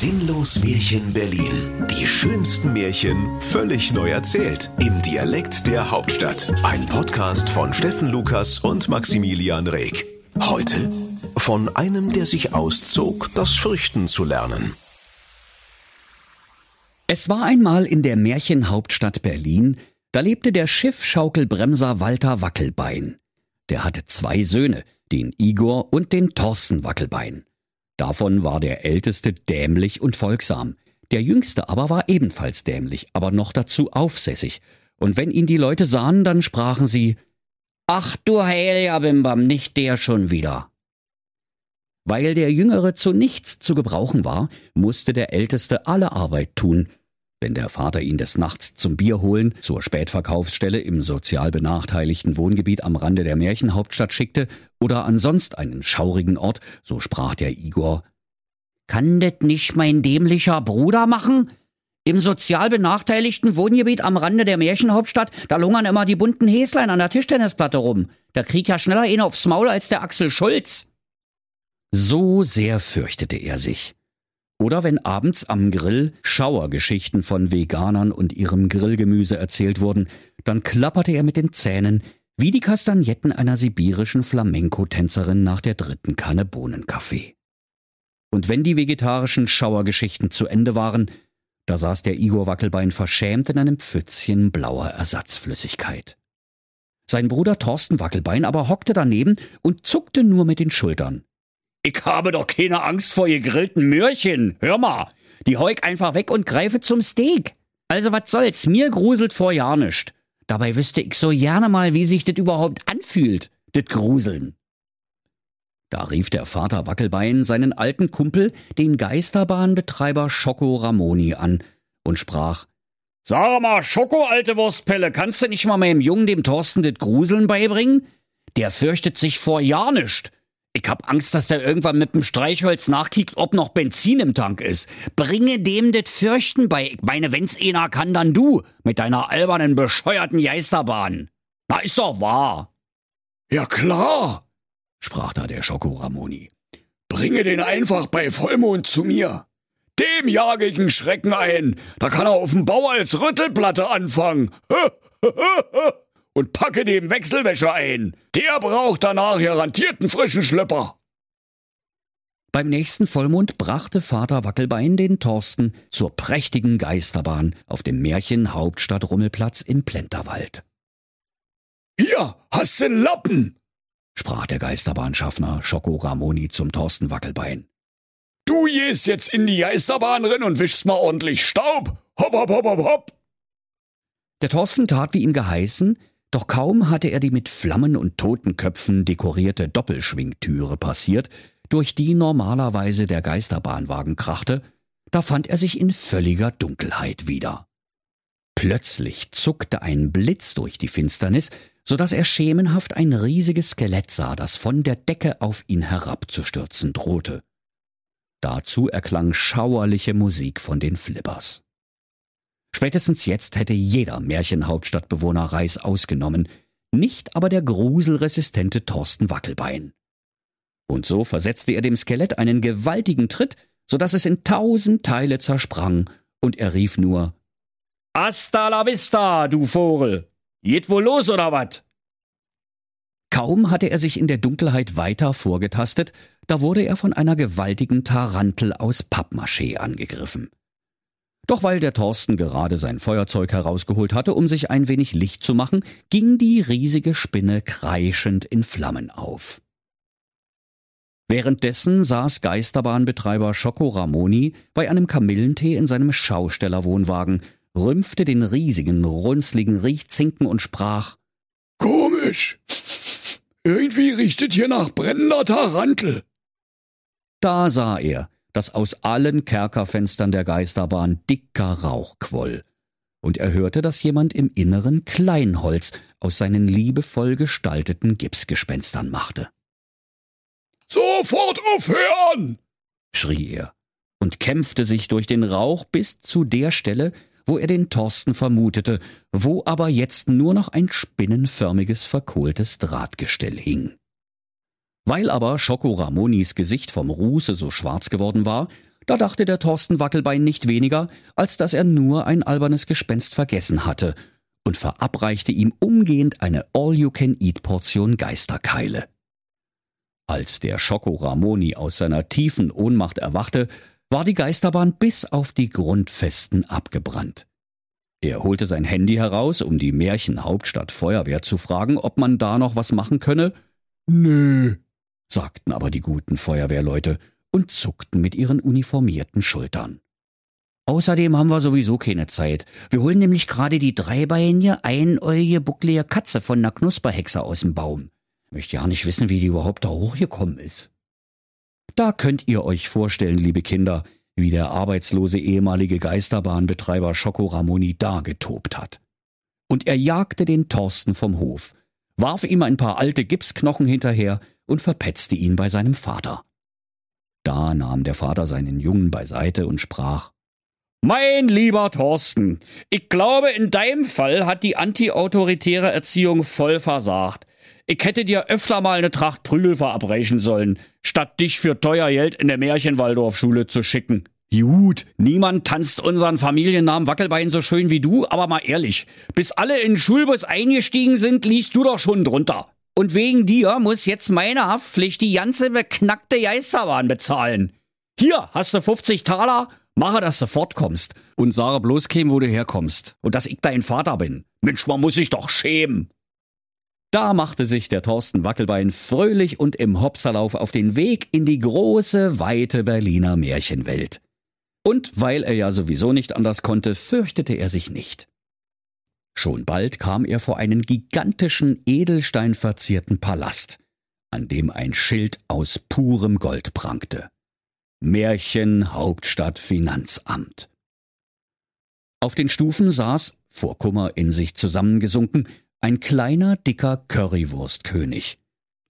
Sinnlos Märchen Berlin. Die schönsten Märchen völlig neu erzählt. Im Dialekt der Hauptstadt. Ein Podcast von Steffen Lukas und Maximilian Reg. Heute von einem, der sich auszog, das Fürchten zu lernen. Es war einmal in der Märchenhauptstadt Berlin, da lebte der Schiffschaukelbremser Walter Wackelbein. Der hatte zwei Söhne, den Igor und den Thorsten Wackelbein. Davon war der älteste dämlich und folgsam. Der jüngste aber war ebenfalls dämlich, aber noch dazu aufsässig. Und wenn ihn die Leute sahen, dann sprachen sie, Ach du Heiliger nicht der schon wieder. Weil der Jüngere zu nichts zu gebrauchen war, musste der Älteste alle Arbeit tun, wenn der Vater ihn des Nachts zum Bier holen zur Spätverkaufsstelle im sozial benachteiligten Wohngebiet am Rande der Märchenhauptstadt schickte oder an sonst einen schaurigen Ort, so sprach der Igor. Kann det nicht mein dämlicher Bruder machen? Im sozial benachteiligten Wohngebiet am Rande der Märchenhauptstadt, da lungern immer die bunten Häslein an der Tischtennisplatte rum. Da krieg ja schneller ihn aufs Maul als der Axel Schulz. So sehr fürchtete er sich. Oder wenn abends am Grill Schauergeschichten von Veganern und ihrem Grillgemüse erzählt wurden, dann klapperte er mit den Zähnen wie die Kastagnetten einer sibirischen Flamenco-Tänzerin nach der dritten Kanne Bohnenkaffee. Und wenn die vegetarischen Schauergeschichten zu Ende waren, da saß der Igor Wackelbein verschämt in einem Pfützchen blauer Ersatzflüssigkeit. Sein Bruder Thorsten Wackelbein aber hockte daneben und zuckte nur mit den Schultern. Ich habe doch keine Angst vor gegrillten Möhrchen. Hör mal, die heuk einfach weg und greife zum Steak. Also was soll's, mir gruselt vor ja nischt. Dabei wüsste ich so gerne mal, wie sich das überhaupt anfühlt, das Gruseln. Da rief der Vater Wackelbein seinen alten Kumpel, den Geisterbahnbetreiber Schoko Ramoni, an und sprach: Sag mal, Schoko, alte Wurstpelle, kannst du nicht mal meinem Jungen, dem Thorsten, das Gruseln beibringen? Der fürchtet sich vor ja nischt. Ich hab Angst, dass der irgendwann mit dem Streichholz nachkickt, ob noch Benzin im Tank ist. Bringe dem das Fürchten bei. Ich meine, wenn's einer kann, dann du. Mit deiner albernen, bescheuerten Geisterbahn. Na, ist doch wahr. Ja klar, sprach da der Schoko Ramoni. Bringe den einfach bei Vollmond zu mir. Dem jage ich einen Schrecken ein. Da kann er auf dem Bau als Rüttelplatte anfangen. und packe dem Wechselwäscher ein. Der braucht danach garantiert einen frischen Schlüpper. Beim nächsten Vollmond brachte Vater Wackelbein den Thorsten zur prächtigen Geisterbahn auf dem Märchen Hauptstadt Rummelplatz im Plenterwald. Hier, hast du einen Lappen, sprach der Geisterbahnschaffner Schoko Ramoni zum Thorsten Wackelbein. Du gehst jetzt in die Geisterbahn rein und wischst mal ordentlich Staub. Hopp, hopp, hopp, hopp, hopp. Der Thorsten tat wie ihm geheißen, doch kaum hatte er die mit Flammen und Totenköpfen dekorierte Doppelschwingtüre passiert, durch die normalerweise der Geisterbahnwagen krachte, da fand er sich in völliger Dunkelheit wieder. Plötzlich zuckte ein Blitz durch die Finsternis, so dass er schemenhaft ein riesiges Skelett sah, das von der Decke auf ihn herabzustürzen drohte. Dazu erklang schauerliche Musik von den Flippers. Spätestens jetzt hätte jeder Märchenhauptstadtbewohner Reis ausgenommen, nicht aber der gruselresistente Thorsten Wackelbein. Und so versetzte er dem Skelett einen gewaltigen Tritt, so dass es in tausend Teile zersprang, und er rief nur Hasta la vista, du Vogel! Geht wohl los, oder wat? Kaum hatte er sich in der Dunkelheit weiter vorgetastet, da wurde er von einer gewaltigen Tarantel aus Pappmaché angegriffen. Doch weil der Thorsten gerade sein Feuerzeug herausgeholt hatte, um sich ein wenig Licht zu machen, ging die riesige Spinne kreischend in Flammen auf. Währenddessen saß Geisterbahnbetreiber Schoko Ramoni bei einem Kamillentee in seinem Schaustellerwohnwagen, rümpfte den riesigen, runzligen Riechzinken und sprach Komisch. Irgendwie riecht hier nach brennender Tarantel. Da sah er, dass aus allen Kerkerfenstern der Geisterbahn dicker Rauch quoll. Und er hörte, dass jemand im Inneren Kleinholz aus seinen liebevoll gestalteten Gipsgespenstern machte. Sofort aufhören! schrie er und kämpfte sich durch den Rauch bis zu der Stelle, wo er den Thorsten vermutete, wo aber jetzt nur noch ein spinnenförmiges verkohltes Drahtgestell hing. Weil aber Schoko Ramonis Gesicht vom Ruße so schwarz geworden war, Da dachte der Thorsten Wackelbein nicht weniger, als dass er nur ein albernes Gespenst vergessen hatte und verabreichte ihm umgehend eine All-You-Can-Eat-Portion Geisterkeile. Als der Schoko Ramoni aus seiner tiefen Ohnmacht erwachte, war die Geisterbahn bis auf die Grundfesten abgebrannt. Er holte sein Handy heraus, um die Märchenhauptstadt Feuerwehr zu fragen, ob man da noch was machen könne. Nö, sagten aber die guten Feuerwehrleute und zuckten mit ihren uniformierten Schultern. Außerdem haben wir sowieso keine Zeit. Wir holen nämlich gerade die dreibeinige, einäugige, bucklige Katze von der Knusperhexe aus dem Baum. Möchte ja nicht wissen, wie die überhaupt da hochgekommen ist. Da könnt ihr euch vorstellen, liebe Kinder, wie der arbeitslose ehemalige Geisterbahnbetreiber Schoko Ramoni da getobt hat. Und er jagte den Thorsten vom Hof, warf ihm ein paar alte Gipsknochen hinterher und verpetzte ihn bei seinem Vater. Da nahm der Vater seinen Jungen beiseite und sprach Mein lieber Thorsten, ich glaube, in deinem Fall hat die antiautoritäre Erziehung voll versagt. Ich hätte dir öfter mal eine Tracht Prügel verabreichen sollen, statt dich für teuer Geld in der Märchenwaldorfschule zu schicken. Gut, niemand tanzt unseren Familiennamen Wackelbein so schön wie du, aber mal ehrlich, bis alle in den Schulbus eingestiegen sind, liegst du doch schon drunter. Und wegen dir muss jetzt meine Haftpflicht die ganze beknackte Geisterbahn bezahlen. Hier hast du 50 Taler, mache, dass du fortkommst. Und sage bloß keinem, wo du herkommst. Und dass ich dein Vater bin. Mensch, man muss sich doch schämen. Da machte sich der Thorsten Wackelbein fröhlich und im Hopserlauf auf den Weg in die große, weite Berliner Märchenwelt. Und weil er ja sowieso nicht anders konnte, fürchtete er sich nicht. Schon bald kam er vor einen gigantischen edelsteinverzierten Palast, an dem ein Schild aus purem Gold prangte. Märchen Hauptstadt Finanzamt. Auf den Stufen saß, vor Kummer in sich zusammengesunken, ein kleiner, dicker Currywurstkönig.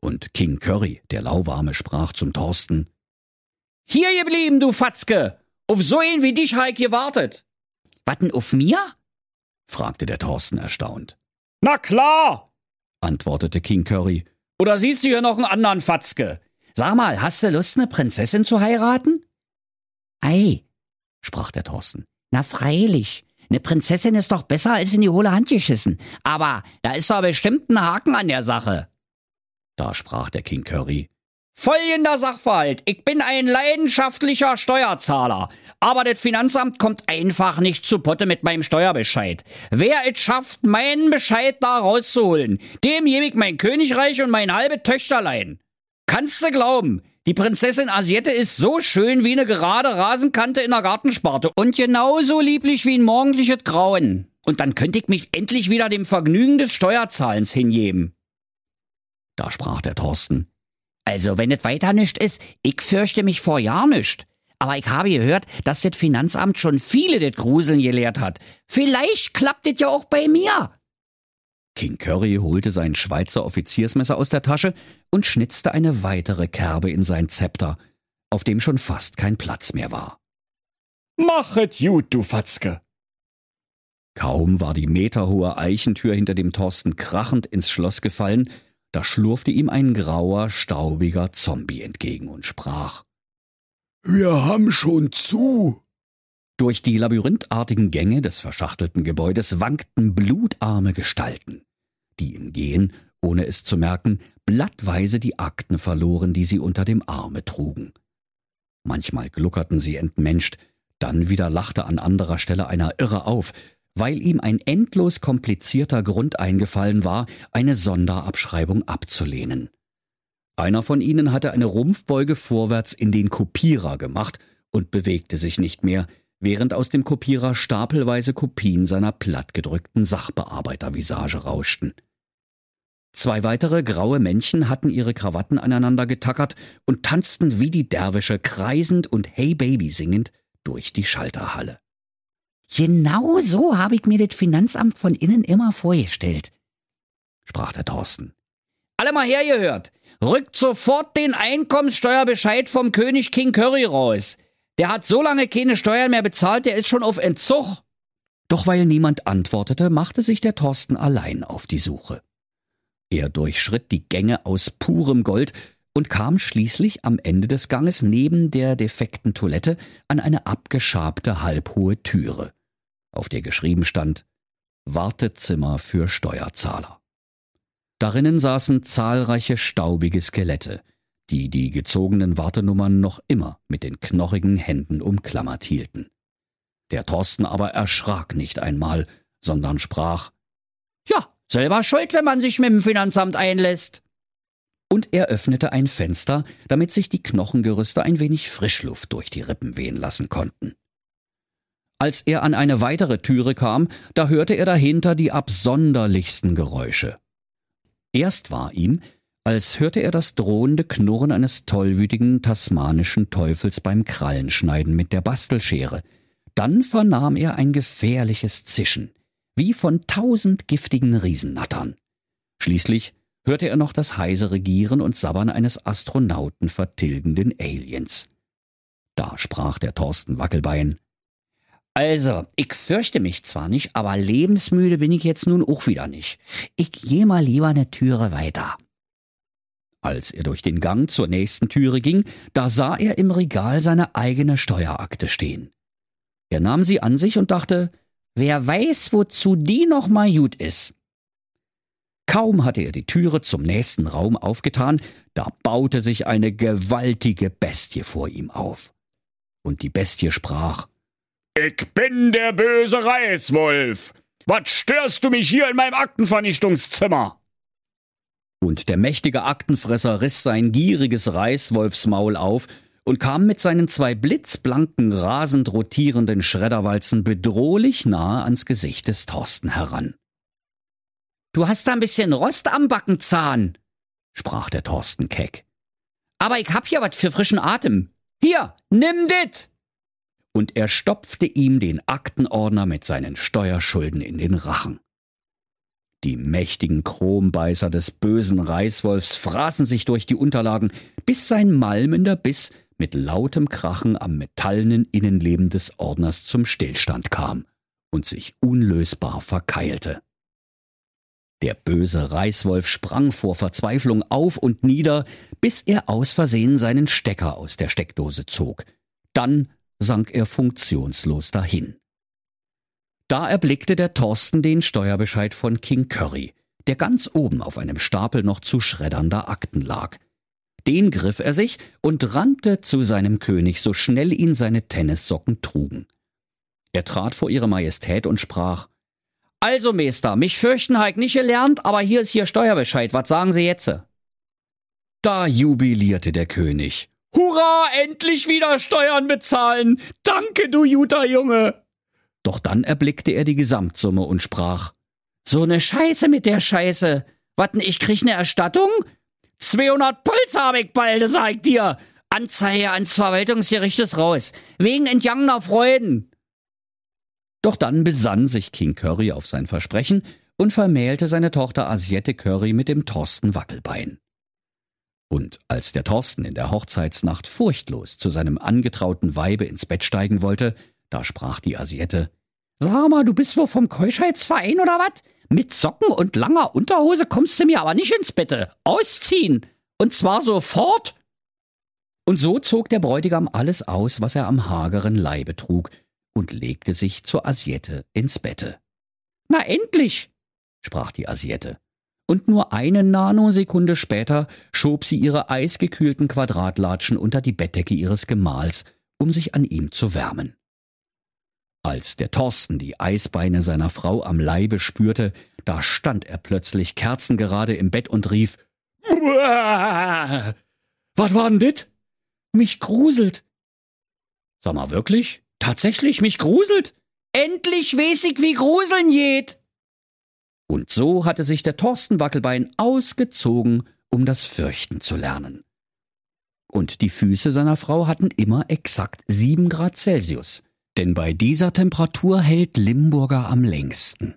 Und King Curry, der Lauwarme, sprach zum Thorsten. Hier geblieben, du Fatzke! Auf so einen wie dich Heik gewartet. Watten auf mir? Fragte der Thorsten erstaunt. Na klar, antwortete King Curry. Oder siehst du hier noch einen anderen Fatzke? Sag mal, hast du Lust, eine Prinzessin zu heiraten? Ei, sprach der Thorsten. Na freilich. Eine Prinzessin ist doch besser als in die hohle Hand geschissen. Aber da ist doch bestimmt ein Haken an der Sache. Da sprach der King Curry. Folgender Sachverhalt. Ich bin ein leidenschaftlicher Steuerzahler. Aber das Finanzamt kommt einfach nicht zu Potte mit meinem Steuerbescheid. Wer es schafft, meinen Bescheid da rauszuholen, dem gebe ich mein Königreich und mein halbe Töchterlein. Kannst du glauben, die Prinzessin Asiette ist so schön wie eine gerade Rasenkante in der Gartensparte und genauso lieblich wie ein morgendliches Grauen. Und dann könnte ich mich endlich wieder dem Vergnügen des Steuerzahlens hingeben. Da sprach der Thorsten. Also, wenn es weiter nicht ist, ich fürchte mich vor Jahr nicht. Aber ich habe gehört, dass das Finanzamt schon viele das Gruseln gelehrt hat. Vielleicht klappt das ja auch bei mir. King Curry holte sein Schweizer Offiziersmesser aus der Tasche und schnitzte eine weitere Kerbe in sein Zepter, auf dem schon fast kein Platz mehr war. Machet gut, du Fatzke! Kaum war die meterhohe Eichentür hinter dem Thorsten krachend ins Schloss gefallen, da schlurfte ihm ein grauer, staubiger Zombie entgegen und sprach Wir haben schon zu. Durch die labyrinthartigen Gänge des verschachtelten Gebäudes wankten blutarme Gestalten, die im Gehen, ohne es zu merken, blattweise die Akten verloren, die sie unter dem Arme trugen. Manchmal gluckerten sie entmenscht, dann wieder lachte an anderer Stelle einer Irre auf, weil ihm ein endlos komplizierter Grund eingefallen war, eine Sonderabschreibung abzulehnen. Einer von ihnen hatte eine Rumpfbeuge vorwärts in den Kopierer gemacht und bewegte sich nicht mehr, während aus dem Kopierer stapelweise Kopien seiner plattgedrückten Sachbearbeitervisage rauschten. Zwei weitere graue Männchen hatten ihre Krawatten aneinander getackert und tanzten wie die Derwische kreisend und Hey Baby singend durch die Schalterhalle. Genau so habe ich mir das Finanzamt von innen immer vorgestellt, sprach der Thorsten. Alle mal hergehört! Rückt sofort den Einkommenssteuerbescheid vom König King Curry raus. Der hat so lange keine Steuern mehr bezahlt, der ist schon auf Entzug. Doch weil niemand antwortete, machte sich der Thorsten allein auf die Suche. Er durchschritt die Gänge aus purem Gold und kam schließlich am Ende des Ganges neben der defekten Toilette an eine abgeschabte halbhohe Türe, auf der geschrieben stand Wartezimmer für Steuerzahler. Darinnen saßen zahlreiche staubige Skelette, die die gezogenen Wartenummern noch immer mit den knochigen Händen umklammert hielten. Der Thorsten aber erschrak nicht einmal, sondern sprach Ja, selber schuld, wenn man sich mit dem Finanzamt einlässt. Und er öffnete ein Fenster, damit sich die Knochengerüste ein wenig Frischluft durch die Rippen wehen lassen konnten. Als er an eine weitere Türe kam, da hörte er dahinter die absonderlichsten Geräusche. Erst war ihm, als hörte er das drohende Knurren eines tollwütigen tasmanischen Teufels beim Krallenschneiden mit der Bastelschere. Dann vernahm er ein gefährliches Zischen, wie von tausend giftigen Riesennattern. Schließlich hörte er noch das heisere Gieren und Sabbern eines Astronauten vertilgenden Aliens. Da sprach der Thorsten Wackelbein. Also, ich fürchte mich zwar nicht, aber lebensmüde bin ich jetzt nun auch wieder nicht. Ich geh mal lieber eine Türe weiter. Als er durch den Gang zur nächsten Türe ging, da sah er im Regal seine eigene Steuerakte stehen. Er nahm sie an sich und dachte, wer weiß, wozu die noch mal gut ist. Kaum hatte er die Türe zum nächsten Raum aufgetan, da baute sich eine gewaltige Bestie vor ihm auf. Und die Bestie sprach, Ich bin der böse Reißwolf. Was störst du mich hier in meinem Aktenvernichtungszimmer? Und der mächtige Aktenfresser riss sein gieriges Reißwolfsmaul auf und kam mit seinen zwei blitzblanken, rasend rotierenden Schredderwalzen bedrohlich nahe ans Gesicht des Thorsten heran. Du hast da ein bisschen Rost am Backenzahn, sprach der Thorsten keck. Aber ich hab hier was für frischen Atem. Hier, nimm dit! Und er stopfte ihm den Aktenordner mit seinen Steuerschulden in den Rachen. Die mächtigen Chrombeißer des bösen Reißwolfs fraßen sich durch die Unterlagen, bis sein malmender Biss mit lautem Krachen am metallenen Innenleben des Ordners zum Stillstand kam und sich unlösbar verkeilte. Der böse Reißwolf sprang vor Verzweiflung auf und nieder, bis er aus Versehen seinen Stecker aus der Steckdose zog. Dann sank er funktionslos dahin. Da erblickte der Thorsten den Steuerbescheid von King Curry, der ganz oben auf einem Stapel noch zu schreddernder Akten lag. Den griff er sich und rannte zu seinem König, so schnell ihn seine Tennissocken trugen. Er trat vor ihre Majestät und sprach Also, Meister, mich fürchten heik nicht gelernt, aber hier ist hier Steuerbescheid, was sagen Sie jetzt? Da jubilierte der König. Hurra, endlich wieder Steuern bezahlen! Danke, du guter Junge! Doch dann erblickte er die Gesamtsumme und sprach, so ne Scheiße mit der Scheiße. Watten, ich krieg ne Erstattung? 200 Puls hab ich bald, sag ich dir. Anzeige ans Verwaltungsgericht raus. Wegen entgangener Freuden. Doch dann besann sich King Curry auf sein Versprechen und vermählte seine Tochter Asiette Curry mit dem Thorsten Wackelbein. Und als der Thorsten in der Hochzeitsnacht furchtlos zu seinem angetrauten Weibe ins Bett steigen wollte, da sprach die Asiette. Sag mal, du bist wohl vom Keuschheitsverein oder wat? Mit Socken und langer Unterhose kommst du mir aber nicht ins Bette. Ausziehen. Und zwar sofort. Und so zog der Bräutigam alles aus, was er am hageren Leibe trug, und legte sich zur Asiette ins Bette. Na endlich, sprach die Asiette. Und nur eine Nanosekunde später schob sie ihre eisgekühlten Quadratlatschen unter die Bettdecke ihres Gemahls, um sich an ihm zu wärmen. Als der Thorsten die Eisbeine seiner Frau am Leibe spürte, da stand er plötzlich kerzengerade im Bett und rief, Uah! Was war denn dit? Mich gruselt. Sag mal wirklich? Tatsächlich mich gruselt? Endlich weiß ich, wie gruseln geht. Und so hatte sich der Thorsten Wackelbein ausgezogen, um das Fürchten zu lernen. Und die Füße seiner Frau hatten immer exakt sieben Grad Celsius. Denn bei dieser Temperatur hält Limburger am längsten.